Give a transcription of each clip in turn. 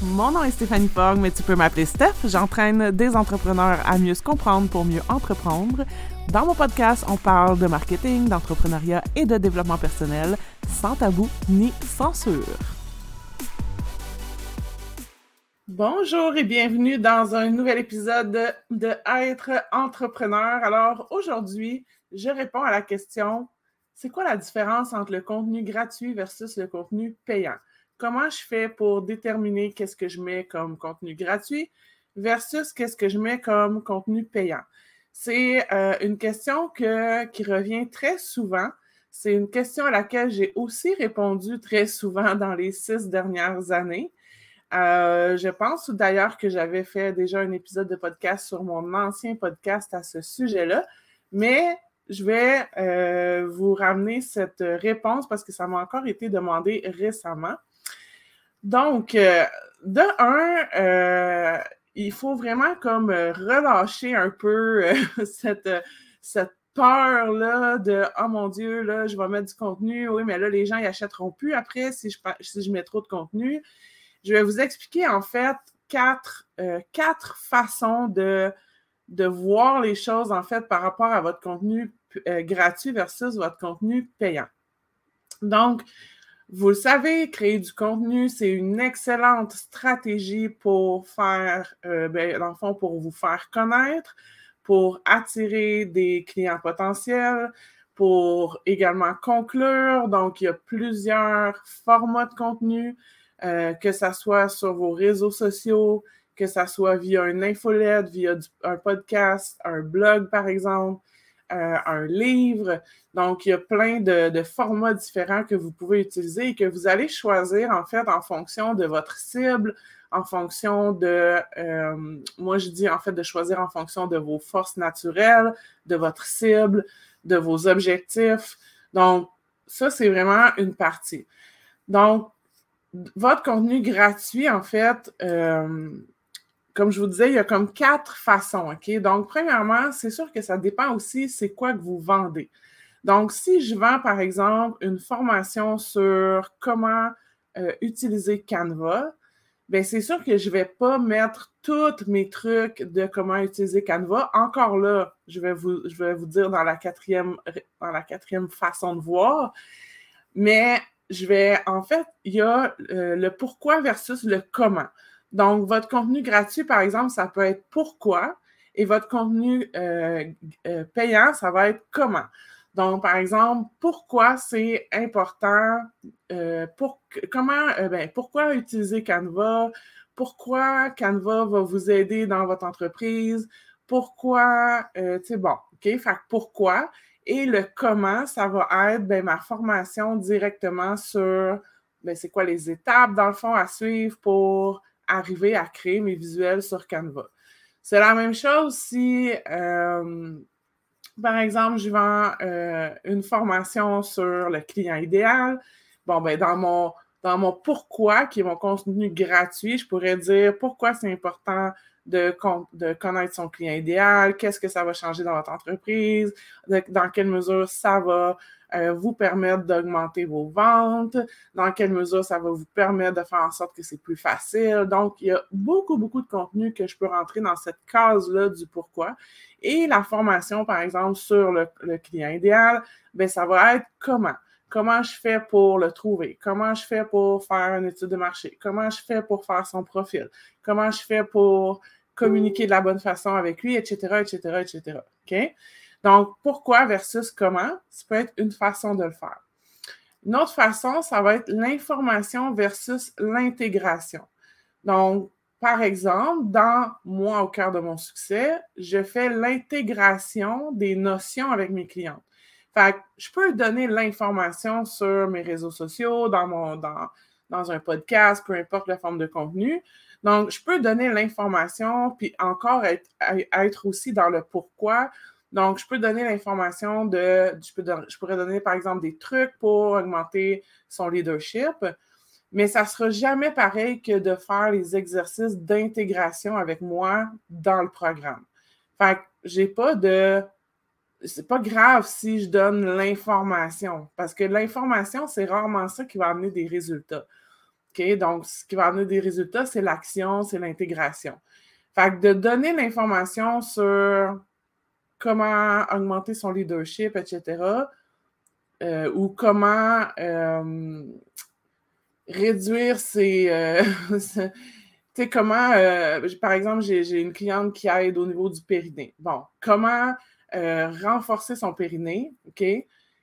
Mon nom est Stéphanie Fogg, mais tu peux m'appeler Steph. J'entraîne des entrepreneurs à mieux se comprendre pour mieux entreprendre. Dans mon podcast, on parle de marketing, d'entrepreneuriat et de développement personnel, sans tabou ni censure. Bonjour et bienvenue dans un nouvel épisode de Être entrepreneur. Alors aujourd'hui, je réponds à la question c'est quoi la différence entre le contenu gratuit versus le contenu payant? Comment je fais pour déterminer qu'est-ce que je mets comme contenu gratuit versus qu'est-ce que je mets comme contenu payant? C'est euh, une question qui revient très souvent. C'est une question à laquelle j'ai aussi répondu très souvent dans les six dernières années. Euh, je pense d'ailleurs que j'avais fait déjà un épisode de podcast sur mon ancien podcast à ce sujet-là, mais je vais euh, vous ramener cette réponse parce que ça m'a encore été demandé récemment. Donc, euh, de un, euh, il faut vraiment comme relâcher un peu cette, cette peur-là de Oh mon Dieu, là, je vais mettre du contenu. Oui, mais là, les gens n'y achèteront plus après si je, si je mets trop de contenu. Je vais vous expliquer en fait quatre, quatre façons de, de voir les choses en fait par rapport à votre contenu euh, gratuit versus votre contenu payant. Donc, vous le savez, créer du contenu, c'est une excellente stratégie pour faire, euh, ben, dans le fond, pour vous faire connaître, pour attirer des clients potentiels, pour également conclure. Donc, il y a plusieurs formats de contenu, euh, que ce soit sur vos réseaux sociaux, que ce soit via une infolette, via un podcast, un blog, par exemple, euh, un livre. Donc, il y a plein de, formats différents que vous pouvez utiliser et que vous allez choisir en fait en fonction de votre cible, en fonction de, euh, moi je dis en fait de choisir en fonction de vos forces naturelles, de votre cible, de vos objectifs. Donc, ça, c'est vraiment une partie. Donc, votre contenu gratuit, en fait, euh, comme je vous disais, il y a comme quatre façons? Donc, premièrement, c'est sûr que ça dépend aussi c'est quoi que vous vendez. Donc, si je vends, par exemple, une formation sur comment euh, utiliser Canva, bien, c'est sûr que je ne vais pas mettre tous mes trucs de comment utiliser Canva. Encore là, je vais vous, dire dans la, quatrième, dans la quatrième façon de voir. Mais je vais, en fait, il y a euh, le pourquoi versus le comment. Donc, votre contenu gratuit, par exemple, ça peut être pourquoi et votre contenu euh, euh, payant, ça va être comment. Donc, par exemple, pourquoi c'est important, euh, ben, pourquoi utiliser Canva, pourquoi Canva va vous aider dans votre entreprise, pourquoi, tu sais, bon, OK, fait pourquoi. Et le comment, ça va être ben, ma formation directement sur ben, c'est quoi les étapes, dans le fond, à suivre pour arriver à créer mes visuels sur Canva. C'est la même chose si, euh, par exemple, je vends euh, une formation sur le client idéal. Bon, ben, dans mon, dans mon pourquoi, qui est mon contenu gratuit, je pourrais dire pourquoi c'est important de, connaître son client idéal, qu'est-ce que ça va changer dans votre entreprise, dans quelle mesure ça va euh, vous permettre d'augmenter vos ventes, dans quelle mesure ça va vous permettre de faire en sorte que c'est plus facile. Donc, il y a beaucoup, beaucoup de contenu que je peux rentrer dans cette case-là du pourquoi. Et la formation, par exemple, sur le, client idéal, bien, ça va être comment? Comment je fais pour le trouver? Comment je fais pour faire une étude de marché? Comment je fais pour faire son profil? Comment je fais pour communiquer de la bonne façon avec lui, etc., etc., etc. OK? Donc, pourquoi versus comment, ça peut être une façon de le faire. Une autre façon, ça va être l'information versus l'intégration. Donc, par exemple, dans Moi au cœur de mon succès, je fais l'intégration des notions avec mes clientes. Fait que je peux donner l'information sur mes réseaux sociaux, dans, mon, dans, dans un podcast, peu importe la forme de contenu. Donc, je peux donner l'information, puis encore être, être aussi dans le pourquoi donc, je peux donner l'information de, je, pourrais donner par exemple des trucs pour augmenter son leadership, mais ça ne sera jamais pareil que de faire les exercices d'intégration avec moi dans le programme. Fait que j'ai pas de. C'est pas grave si je donne l'information, parce que l'information, c'est rarement ça qui va amener des résultats. Donc, ce qui va amener des résultats, c'est l'action, c'est l'intégration. Fait que de donner l'information sur comment augmenter son leadership, etc., euh, ou comment euh, réduire ses. Euh, tu sais, comment, par exemple, j'ai une cliente qui aide au niveau du périnée. Bon, comment renforcer son périnée, OK?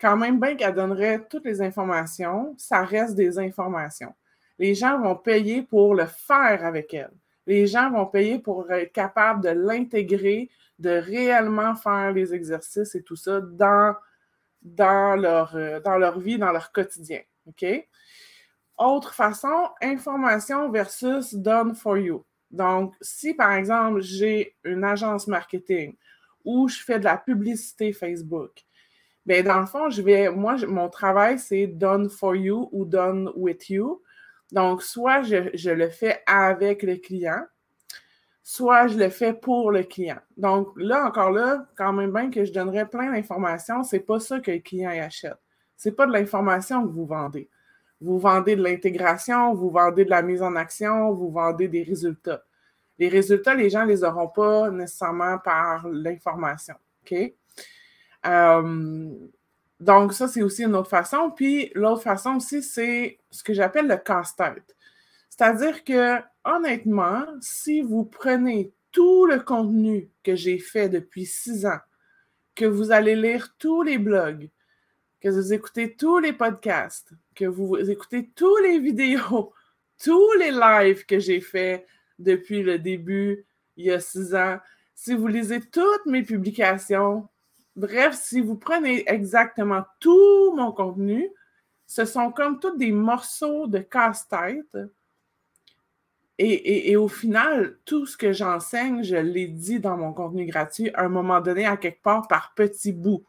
Quand même bien qu'elle donnerait toutes les informations, ça reste des informations. Les gens vont payer pour le faire avec elle. Les gens vont payer pour être capables de l'intégrer, de réellement faire les exercices et tout ça dans euh, leur vie, dans leur quotidien. Autre façon, information versus done for you. Donc, si par exemple, j'ai une agence marketing ou je fais de la publicité Facebook, bien, dans le fond, je vais, moi, mon travail, c'est done for you ou done with you. Donc, soit je, je le fais avec le client, soit je le fais pour le client. Donc là, encore là, quand même bien que je donnerais plein d'informations, c'est pas ça que le client achète. C'est pas de l'information que vous vendez. Vous vendez de l'intégration, vous vendez de la mise en action, vous vendez des résultats. Les résultats, les gens ne les auront pas nécessairement par l'information. OK? Euh, donc, ça, c'est aussi une autre façon. Puis, l'autre façon aussi, c'est ce que j'appelle le casse-tête. C'est-à-dire que honnêtement, si vous prenez tout le contenu que j'ai fait depuis six ans, que vous allez lire tous les blogs, que vous écoutez tous les podcasts, que vous écoutez tous les vidéos, tous les lives que j'ai faits depuis le début, il y a six ans, si vous lisez toutes mes publications, bref, si vous prenez exactement tout mon contenu, ce sont comme tous des morceaux de casse-tête et, au final, tout ce que j'enseigne, je l'ai dit dans mon contenu gratuit à un moment donné, à quelque part, par petits bouts.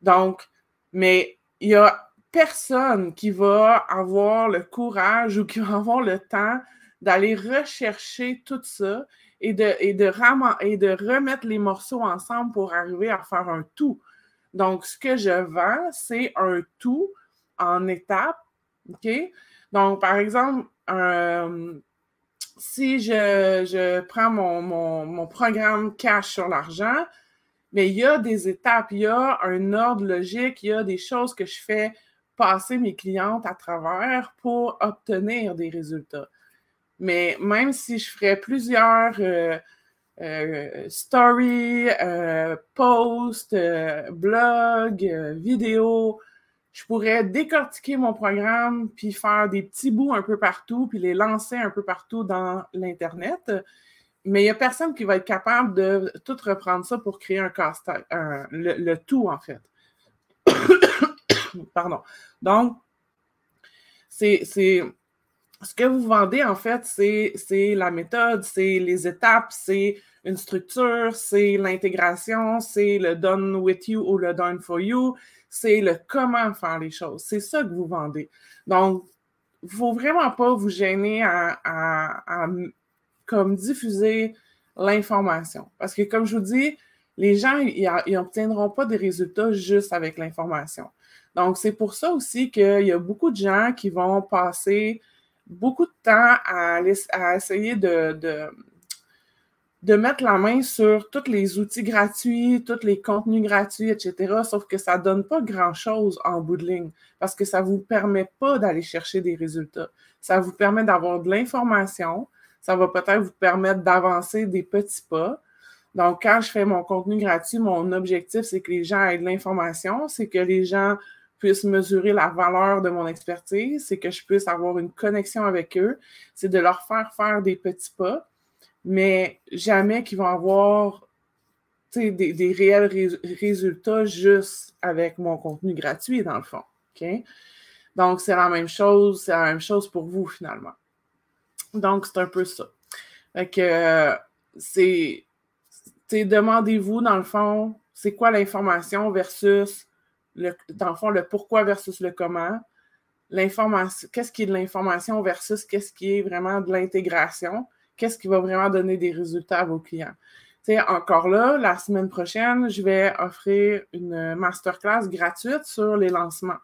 Donc, mais il n'y a personne qui va avoir le courage ou qui va avoir le temps d'aller rechercher tout ça et de, et, de et de remettre les morceaux ensemble pour arriver à faire un tout. Donc, ce que je vends, c'est un tout en étapes. Donc, par exemple, un si je, prends mon, programme cash sur l'argent, mais il y a des étapes, il y a un ordre logique, il y a des choses que je fais passer mes clientes à travers pour obtenir des résultats. Mais même si je ferais plusieurs euh, euh, stories, euh, posts, blogs, vidéos, je pourrais décortiquer mon programme, puis faire des petits bouts un peu partout, puis les lancer un peu partout dans l'Internet. Mais il n'y a personne qui va être capable de tout reprendre ça pour créer un casse-tête, le, tout en fait. Pardon. Donc, c'est ce que vous vendez en fait, c'est la méthode, c'est les étapes, c'est une structure, c'est l'intégration, c'est le done with you ou le done for you, c'est le comment faire les choses. C'est ça que vous vendez. Donc, il ne faut vraiment pas vous gêner à, comme diffuser l'information. Parce que, comme je vous dis, les gens, ils n'obtiendront pas des résultats juste avec l'information. Donc, c'est pour ça aussi qu'il y a beaucoup de gens qui vont passer beaucoup de temps à, essayer de, de mettre la main sur tous les outils gratuits, tous les contenus gratuits, etc. Sauf que ça ne donne pas grand-chose en bout de ligne parce que ça ne vous permet pas d'aller chercher des résultats. Ça vous permet d'avoir de l'information. Ça va peut-être vous permettre d'avancer des petits pas. Donc, quand je fais mon contenu gratuit, mon objectif, c'est que les gens aient de l'information, c'est que les gens puissent mesurer la valeur de mon expertise, c'est que je puisse avoir une connexion avec eux, c'est de leur faire faire des petits pas mais jamais qu'ils vont avoir des, réels résultats juste avec mon contenu gratuit, dans le fond. Donc, c'est la même chose, c'est la même chose pour vous, finalement. Donc, c'est un peu ça. Fait que c'est demandez-vous, dans le fond, c'est quoi l'information versus le, dans le fond, le pourquoi versus le comment. L'information, qu'est-ce qui est de l'information versus qu'est-ce qui est vraiment de l'intégration qu'est-ce qui va vraiment donner des résultats à vos clients. sais, encore là, la semaine prochaine, je vais offrir une masterclass gratuite sur les lancements.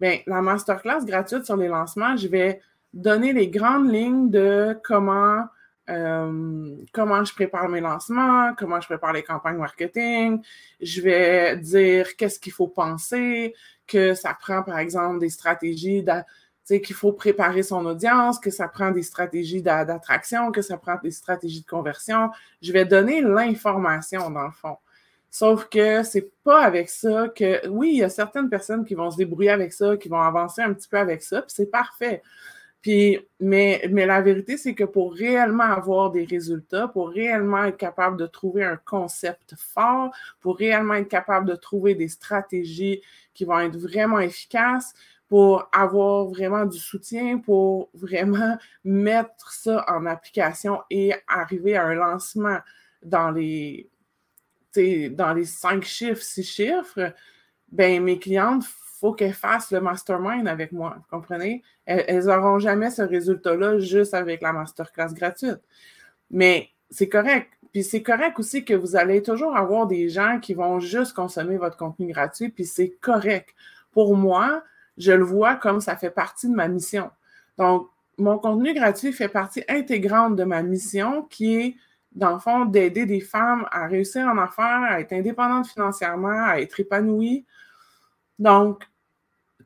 Bien, la masterclass gratuite sur les lancements, je vais donner les grandes lignes de comment, euh, comment je prépare mes lancements, comment je prépare les campagnes marketing. Je vais dire qu'est-ce qu'il faut penser, que ça prend, par exemple, des stratégies qu'il faut préparer son audience, que ça prend des stratégies d'attraction, que ça prend des stratégies de conversion. Je vais donner l'information, dans le fond. Sauf que c'est pas avec ça que, oui, il y a certaines personnes qui vont se débrouiller avec ça, qui vont avancer un petit peu avec ça, puis c'est parfait. Mais, mais la vérité, c'est que pour réellement avoir des résultats, pour réellement être capable de trouver un concept fort, pour réellement être capable de trouver des stratégies qui vont être vraiment efficaces, pour avoir vraiment du soutien, pour vraiment mettre ça en application et arriver à un lancement dans les, dans les cinq chiffres, six chiffres, ben mes clientes, faut qu'elles fassent le mastermind avec moi. Vous comprenez? Elles n'auront jamais ce résultat-là juste avec la masterclass gratuite. Mais c'est correct. Puis c'est correct aussi que vous allez toujours avoir des gens qui vont juste consommer votre contenu gratuit, puis c'est correct. Pour moi, je le vois comme ça fait partie de ma mission. Donc, mon contenu gratuit fait partie intégrante de ma mission qui est, dans le fond, d'aider des femmes à réussir en affaires, à être indépendantes financièrement, à être épanouies. Donc,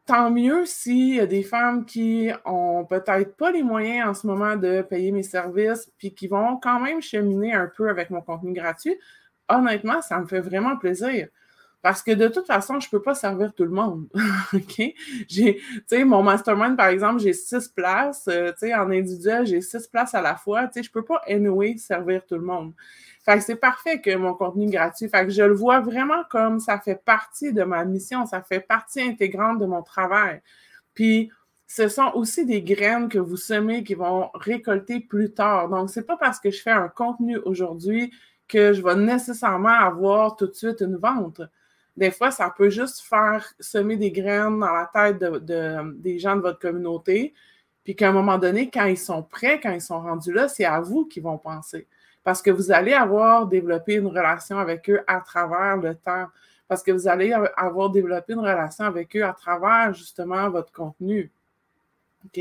tant mieux s'il y a des femmes qui ont peut-être pas les moyens en ce moment de payer mes services, puis qui vont quand même cheminer un peu avec mon contenu gratuit. Honnêtement, ça me fait vraiment plaisir. Parce que de toute façon, je ne peux pas servir tout le monde. OK? J'ai, mon mastermind, par exemple, j'ai six places. Euh, tu sais, en individuel, j'ai six places à la fois. Tu sais, je ne peux pas, anyway, servir tout le monde. C'est parfait que mon contenu gratuit. Je le vois vraiment comme ça fait partie de ma mission, ça fait partie intégrante de mon travail. Puis, ce sont aussi des graines que vous semez qui vont récolter plus tard. Donc, c'est pas parce que je fais un contenu aujourd'hui que je vais nécessairement avoir tout de suite une vente des fois, ça peut juste faire semer des graines dans la tête de, des gens de votre communauté, puis qu'à un moment donné, quand ils sont prêts, quand ils sont rendus là, c'est à vous qu'ils vont penser. Parce que vous allez avoir développé une relation avec eux à travers le temps. Parce que vous allez avoir développé une relation avec eux à travers justement votre contenu. OK?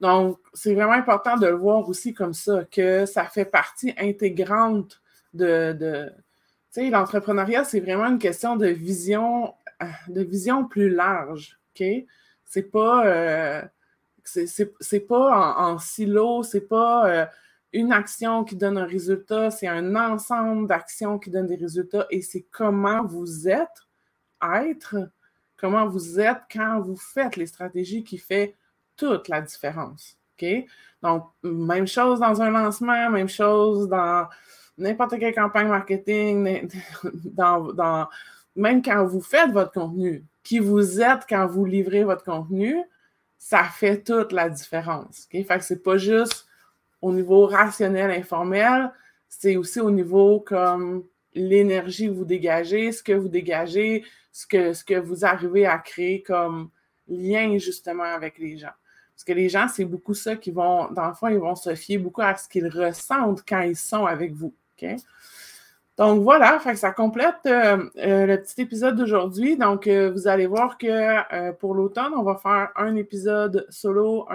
Donc, c'est vraiment important de le voir aussi comme ça, que ça fait partie intégrante de, tu sais, l'entrepreneuriat, c'est vraiment une question de vision, euh, de vision plus large, OK? C'est pas, euh, c'est pas en, silo, c'est pas euh, une action qui donne un résultat, c'est un ensemble d'actions qui donnent des résultats et c'est comment vous êtes, être, comment vous êtes quand vous faites les stratégies qui fait toute la différence, OK? Donc, même chose dans un lancement, même chose dans n'importe quelle campagne marketing, dans, même quand vous faites votre contenu, qui vous êtes quand vous livrez votre contenu, ça fait toute la différence. Okay? Fait que c'est pas juste au niveau rationnel, informel, c'est aussi au niveau comme l'énergie que vous dégagez, ce que vous dégagez, ce que, ce que vous arrivez à créer comme lien justement avec les gens. Parce que les gens, c'est beaucoup ça qui vont, dans le fond, ils vont se fier beaucoup à ce qu'ils ressentent quand ils sont avec vous. Donc voilà, ça complète euh, euh, le petit épisode d'aujourd'hui. Donc, euh, vous allez voir que pour l'automne, on va faire un épisode solo,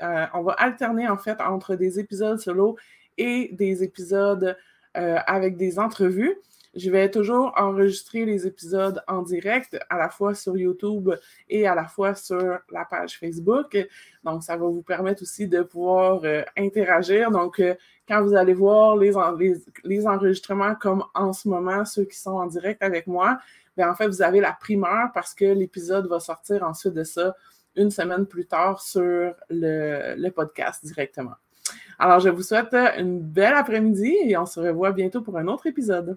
on va alterner en fait entre des épisodes solo et des épisodes avec des entrevues. Je vais toujours enregistrer les épisodes en direct, à la fois sur YouTube et à la fois sur la page Facebook. Donc, ça va vous permettre aussi de pouvoir euh, interagir. Donc, euh, quand vous allez voir les, les, enregistrements comme en ce moment, ceux qui sont en direct avec moi, bien, en fait, vous avez la primeur parce que l'épisode va sortir ensuite de ça une semaine plus tard sur le, podcast directement. Alors, je vous souhaite une belle après-midi et on se revoit bientôt pour un autre épisode.